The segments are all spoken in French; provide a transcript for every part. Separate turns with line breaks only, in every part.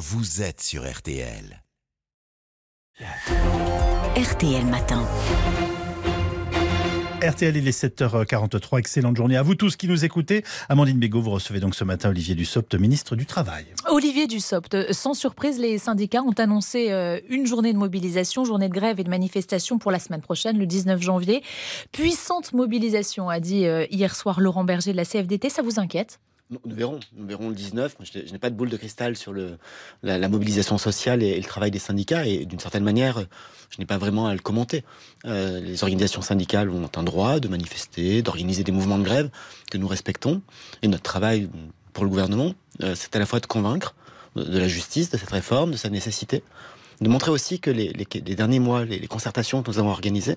vous êtes sur RTL.
RTL Matin.
RTL, il est 7h43. Excellente journée à vous tous qui nous écoutez. Amandine Bégaud, vous recevez donc ce matin Olivier Dussopt, ministre du Travail.
Olivier Dussopt, sans surprise, les syndicats ont annoncé euh, une journée de mobilisation, journée de grève et de manifestation pour la semaine prochaine, le 19 janvier. Puissante mobilisation, a dit euh, hier soir Laurent Berger de la CFDT. Ça vous inquiète?
Nous verrons, nous verrons le 19. Je n'ai pas de boule de cristal sur le, la, mobilisation sociale et, le travail des syndicats, et d'une certaine manière, je n'ai pas vraiment à le commenter. Euh, les organisations syndicales ont un droit de manifester, d'organiser des mouvements de grève que nous respectons, et notre travail pour le gouvernement, euh, c'est à la fois de convaincre de, la justice, de cette réforme, de sa nécessité, de montrer aussi que les, derniers mois, les concertations que nous avons organisées,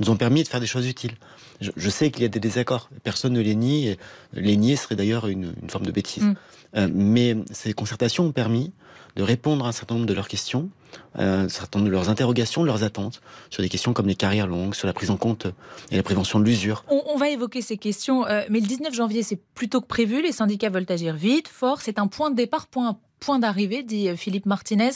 nous ont permis de faire des choses utiles. Je, sais qu'il y a des désaccords, personne ne les nie. Les nier serait d'ailleurs une, forme de bêtise. Mm. Euh, mais ces concertations ont permis de répondre à un certain nombre de leurs questions, euh, un certain nombre de leurs interrogations, de leurs attentes, sur des questions comme les carrières longues, sur la prise en compte et la prévention de l'usure.
On, va évoquer ces questions, euh, mais le 19 janvier, c'est plutôt que prévu. Les syndicats veulent agir vite, fort. C'est un point de départ, point point d'arrivée, dit Philippe Martinez.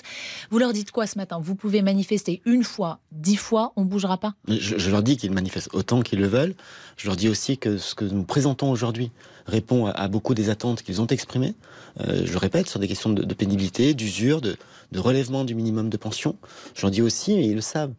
Vous leur dites quoi ce matin? Vous pouvez manifester une fois, dix fois, on ne bougera pas?
Je, leur dis qu'ils manifestent autant qu'ils le veulent. Je leur dis aussi que ce que nous présentons aujourd'hui répond à, beaucoup des attentes qu'ils ont exprimées. Euh, je répète, sur des questions de, pénibilité, d'usure, de, de, relèvement du minimum de pension. Je leur dis aussi, et ils le savent,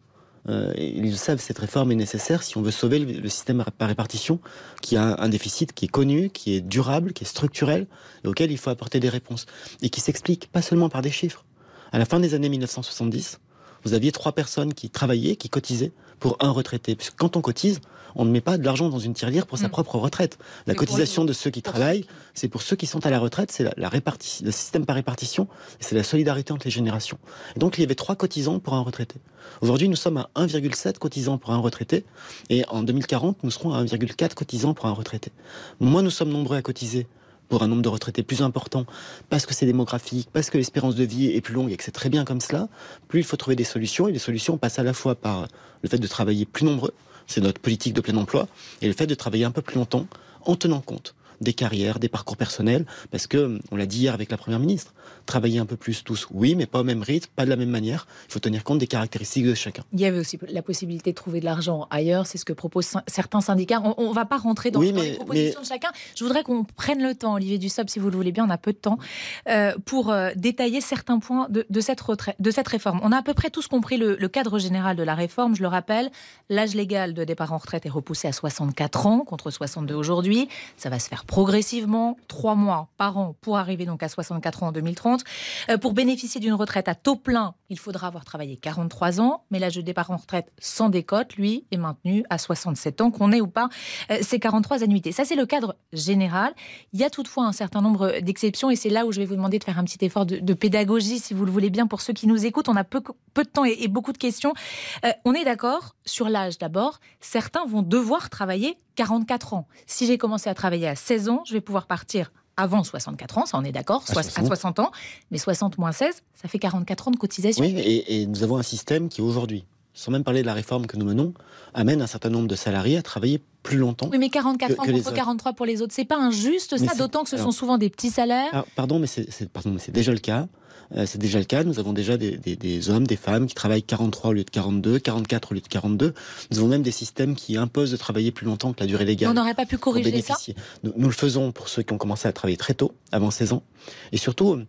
euh, ils le savent, cette réforme est nécessaire si on veut sauver le, système par répartition, qui a un, déficit qui est connu, qui est durable, qui est structurel, et auquel il faut apporter des réponses. Et qui s'explique pas seulement par des chiffres. À la fin des années 1970, vous aviez trois personnes qui travaillaient, qui cotisaient pour un retraité. Puisque quand on cotise, on ne met pas de l'argent dans une tirelire pour sa mm. propre retraite. La cotisation de ceux qui travaillent, c'est pour ceux qui sont à la retraite, c'est la, le système par répartition, c'est la solidarité entre les générations. Et donc il y avait trois cotisants pour un retraité. Aujourd'hui, nous sommes à 1,7 cotisants pour un retraité, et en 2040, nous serons à 1,4 cotisants pour un retraité. Moins nous sommes nombreux à cotiser pour un nombre de retraités plus important, parce que c'est démographique, parce que l'espérance de vie est plus longue et que c'est très bien comme cela, plus il faut trouver des solutions. Et les solutions passent à la fois par le fait de travailler plus nombreux, c'est notre politique de plein emploi, et le fait de travailler un peu plus longtemps en tenant compte des carrières, des parcours personnels, parce que, on l'a dit hier avec la Première ministre, travailler un peu plus tous, oui, mais pas au même rythme, pas de la même manière. Il faut tenir compte des caractéristiques de chacun.
Il y avait aussi la possibilité de trouver de l'argent ailleurs, c'est ce que proposent certains syndicats. On ne va pas rentrer dans, les propositions de chacun. Je voudrais qu'on prenne le temps, Olivier Dussopt, si vous le voulez bien, on a peu de temps, euh, pour euh, détailler certains points de, cette retraite, de cette réforme. On a à peu près tous compris le, le cadre général de la réforme. Je le rappelle, l'âge légal de départ en retraite est repoussé à 64 ans contre 62 aujourd'hui. Ça va se faire progressivement, trois mois par an pour arriver donc à 64 ans en 2030. Euh, pour bénéficier d'une retraite à taux plein, il faudra avoir travaillé 43 ans, mais l'âge de départ en retraite sans décote, lui, est maintenu à 67 ans, qu'on ait ou pas euh, ces 43 annuités. Ça, c'est le cadre général. Il y a toutefois un certain nombre d'exceptions, et c'est là où je vais vous demander de faire un petit effort de, pédagogie, si vous le voulez bien, pour ceux qui nous écoutent. On a peu, peu de temps et, beaucoup de questions. Euh, on est d'accord sur l'âge d'abord. Certains vont devoir travailler 44 ans. Si j'ai commencé à travailler à 16 ans, je vais pouvoir partir avant 64 ans, ça on est d'accord, à, 60 ans, mais 60 moins 16, ça fait 44 ans de cotisation.
Oui, et, nous avons un système qui aujourd'hui, sans même parler de la réforme que nous menons, amène un certain nombre de salariés à travailler plus longtemps.
Oui, mais 44 ans contre 43 pour les autres, c'est pas injuste ça, d'autant que ce sont souvent des petits salaires.
pardon, mais c'est déjà le cas. Euh, c'est déjà le cas. Nous avons déjà des, hommes, des femmes qui travaillent 43 au lieu de 42, 44 au lieu de 42. Nous avons même des systèmes qui imposent de travailler plus longtemps que la durée légale.
On n'aurait pas pu corriger ça
nous, nous, le faisons pour ceux qui ont commencé à travailler très tôt, avant 16 ans. Et surtout,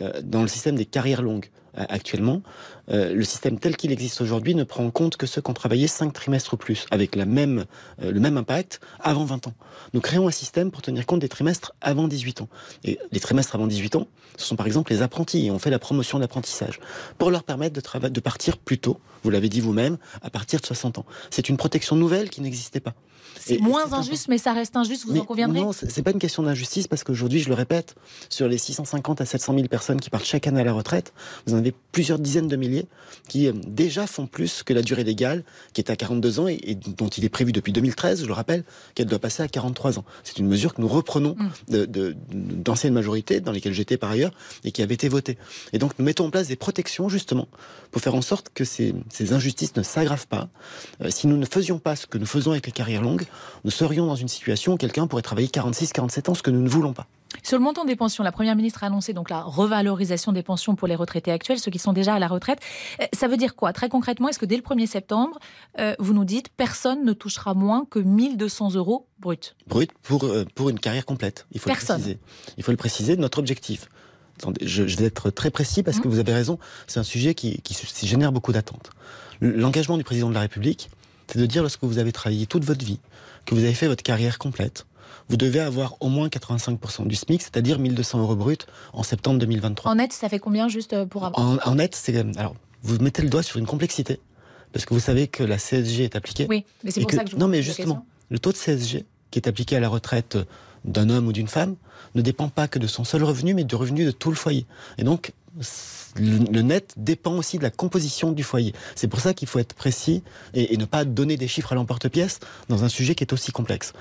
euh, dans le système des carrières longues actuellement, euh, le système tel qu'il existe aujourd'hui ne prend en compte que ceux qui ont travaillé 5 trimestres ou plus, avec la même, euh, le même impact avant 20 ans. Nous créons un système pour tenir compte des trimestres avant 18 ans. Et les trimestres avant 18 ans, ce sont par exemple les apprentis, et on fait la promotion de l'apprentissage, pour leur permettre de, de partir plus tôt, vous l'avez dit vous-même, à partir de 60 ans. C'est une protection nouvelle qui n'existait pas.
C'est moins injuste, mais ça reste injuste, vous en conviendrez
Non, c'est pas une question d'injustice, parce qu'aujourd'hui, je le répète, sur les 650 à 700 000 personnes qui partent chaque année à la retraite, vous en avez plusieurs dizaines de milliers qui euh, déjà font plus que la durée légale, qui est à 42 ans et, dont il est prévu depuis 2013, je le rappelle, qu'elle doit passer à 43 ans. C'est une mesure que nous reprenons mm. d'anciennes majorités, dans lesquelles j'étais par ailleurs, et qui avait été votée. Et donc, nous mettons en place des protections, justement, pour faire en sorte que ces, injustices ne s'aggravent pas. Euh, si nous ne faisions pas ce que nous faisons avec les carrières longues, nous serions dans une situation où quelqu'un pourrait travailler 46, 47 ans, ce que nous ne voulons pas.
Sur le montant des pensions, la Première ministre a annoncé donc la revalorisation des pensions pour les retraités actuels, ceux qui sont déjà à la retraite. Euh, ça veut dire quoi? Très concrètement, est-ce que dès le 1er septembre, euh, vous nous dites personne ne touchera moins que 1200 euros brut?
Brut pour, euh, pour une carrière complète. Il faut
personne.
le préciser. Il faut le préciser, notre objectif. je, vais être très précis parce que mmh. vous avez raison, c'est un sujet qui, qui génère beaucoup d'attentes. L'engagement du président de la République, c'est de dire lorsque vous avez travaillé toute votre vie, que vous avez fait votre carrière complète, vous devez avoir au moins 85% du SMIC, c'est-à-dire 1200 euros brut en septembre 2023.
En net, ça fait combien juste euh, pour avoir
en, net, c'est alors vous mettez le doigt sur une complexité parce que vous savez que la CSG est appliquée.
Oui, mais c'est pour ça que je vous
Non, mais justement, le taux de CSG qui est appliqué à la retraite d'un homme ou d'une femme ne dépend pas que de son seul revenu, mais du revenu de tout le foyer. Et donc, le, net dépend aussi de la composition du foyer. C'est pour ça qu'il faut être précis et, ne pas donner des chiffres à l'emporte-pièce dans un sujet qui est aussi complexe.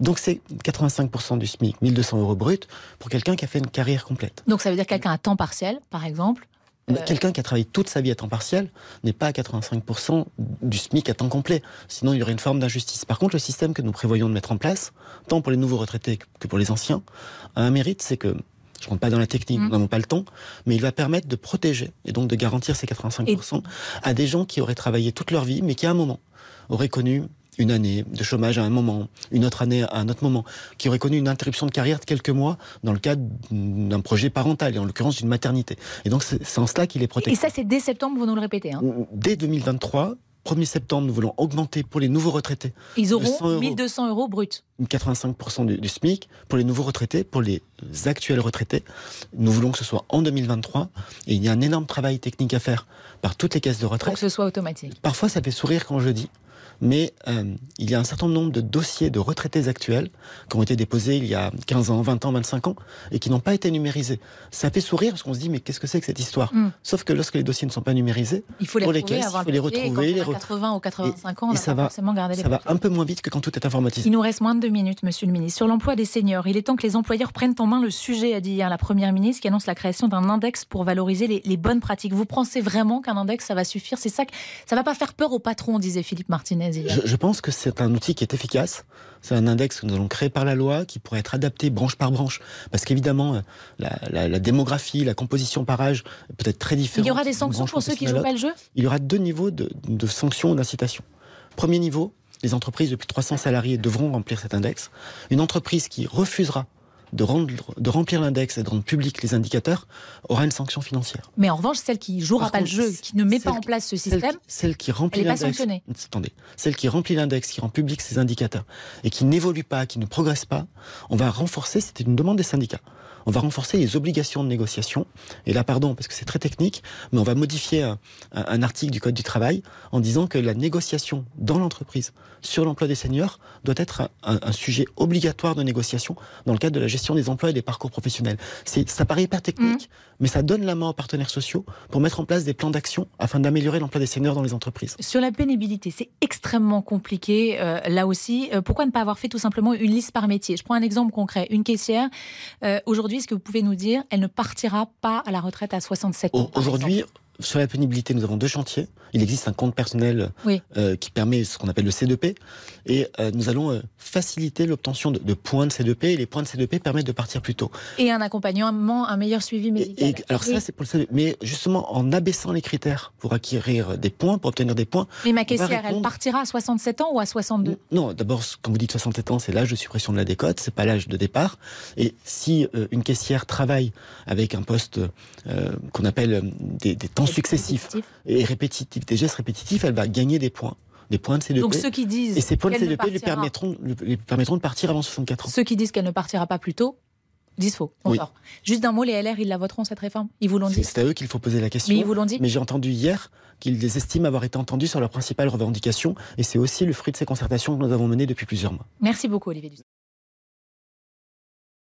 Donc c'est 85% du SMIC, 1200 euros brut, pour quelqu'un qui a fait une carrière complète.
Donc ça veut dire quelqu'un à temps partiel, par exemple
euh, Quelqu'un qui a travaillé toute sa vie à temps partiel n'est pas à 85% du SMIC à temps complet. Sinon, il y aurait une forme d'injustice. Par contre, le système que nous prévoyons de mettre en place, tant pour les nouveaux retraités que pour les anciens, a un mérite, c'est que je ne rentre pas dans la technique, mmh. nous n'avons pas le temps, mais il va permettre de protéger et donc de garantir ces 85% à des gens qui auraient travaillé toute leur vie, mais qui à un moment auraient connu une année de chômage à un moment, une autre année à un autre moment, qui auraient connu une interruption de carrière de quelques mois dans le cadre d'un projet parental, et en l'occurrence d'une maternité. Et donc c'est en cela qu'il est protégé.
Et ça c'est dès septembre, vous nous le répétez. Hein.
Dès 2023, 1er septembre, nous voulons augmenter pour les nouveaux retraités.
Ils auront 1200 euros bruts.
85% du, SMIC pour les nouveaux retraités, pour les actuels retraités. Nous voulons que ce soit en 2023. Et il y a un énorme travail technique à faire par toutes les caisses de retraite.
Pour que ce soit automatique.
Parfois, ça fait sourire quand je dis mais euh, il y a un certain nombre de dossiers de retraités actuels qui ont été déposés il y a 15 ans, 20 ans, 25 ans, et qui n'ont pas été numérisés. Ça fait sourire parce qu'on se dit, mais qu'est-ce que c'est que cette histoire mm. Sauf que lorsque les dossiers ne sont pas numérisés,
il faut les,
pour
les caisses,
il faut les retrouver.
les 80 ou 85 ans, on ça va, forcément garder
les Ça va un peu moins vite que quand tout est informatisé.
Il nous reste moins de deux minutes, monsieur le ministre. Sur l'emploi des seniors, il est temps que les employeurs prennent en main le sujet, a dit hier la première ministre, qui annonce la création d'un index pour valoriser les, bonnes pratiques. Vous pensez vraiment qu'un index, ça va suffire? C'est ça que ça va pas faire peur aux patrons, disait Philippe Martinez
je pense que c'est un outil qui est efficace. C'est un index que nous allons créer par la loi, qui pourrait être adapté branche par branche. Parce qu'évidemment, euh, la, démographie, la composition par âge peut être très différente.
Il y aura des sanctions pour ceux qui jouent pas le jeu?
Il y aura deux niveaux de, de sanctions ou d'incitation. Premier niveau, les entreprises de plus de 300 salariés devront remplir cet index. Une entreprise qui refusera de, rendre, de remplir l'index et de rendre public les indicateurs aura une sanction financière.
Mais en revanche, celle qui jouera pas le jeu, qui ne met pas en place ce système,
celle, qui remplit l'index, attendez, celle qui remplit l'index, qui rend public ses indicateurs et qui n'évolue pas, qui ne progresse pas, on va renforcer. C'était une demande des syndicats on va renforcer les obligations de négociation. Et là, pardon, parce que c'est très technique, mais on va modifier un, article du Code du travail en disant que la négociation dans l'entreprise sur l'emploi des seniors doit être un, sujet obligatoire de négociation dans le cadre de la gestion des emplois et des parcours professionnels. Ça paraît hyper technique, mmh. mais ça donne la main aux partenaires sociaux pour mettre en place des plans d'action afin d'améliorer l'emploi des seniors dans les entreprises.
Sur la pénibilité, c'est extrêmement compliqué euh, là aussi. Euh, pourquoi ne pas avoir fait tout simplement une liste par métier? Je prends un exemple concret. Une caissière, euh, aujourd'hui, est-ce que vous pouvez nous dire, elle ne partira pas à la retraite à 67 ans
Aujourd'hui, sur la pénibilité, nous avons deux chantiers. Il existe un compte personnel euh, qui permet ce qu'on appelle le C2P. Et euh, nous allons euh, faciliter l'obtention de, points de C2P. Et les points de C2P permettent de partir plus tôt.
Et un accompagnement, un meilleur suivi médical.
alors ça, c'est pour le C2P. Mais justement, en abaissant les critères pour acquérir des points, pour obtenir des points...
Mais ma caissière, elle partira à 67 ans ou à 62
Non, d'abord, quand vous dites 67 ans, c'est l'âge de suppression de la décote, c'est pas l'âge de départ. Et si une caissière travaille avec un poste qu'on appelle des, des temps successifs et répétitifs, des gestes répétitifs, elle va gagner des points des points de CDP.
Donc ceux qui disent
et ces points de CDP lui permettront, lui permettront de partir avant 64 ans.
Ceux qui disent qu'elle ne partira pas plus tôt disent faux. On sort. Juste d'un mot, les LR, ils la voteront cette réforme? Ils vous l'ont dit?
C'est à eux qu'il faut poser la question.
Mais ils vous l'ont dit?
Mais j'ai entendu hier qu'ils estiment avoir été entendus sur leurs principales revendications et c'est aussi le fruit de ces concertations que nous avons menées depuis plusieurs mois.
Merci beaucoup, Olivier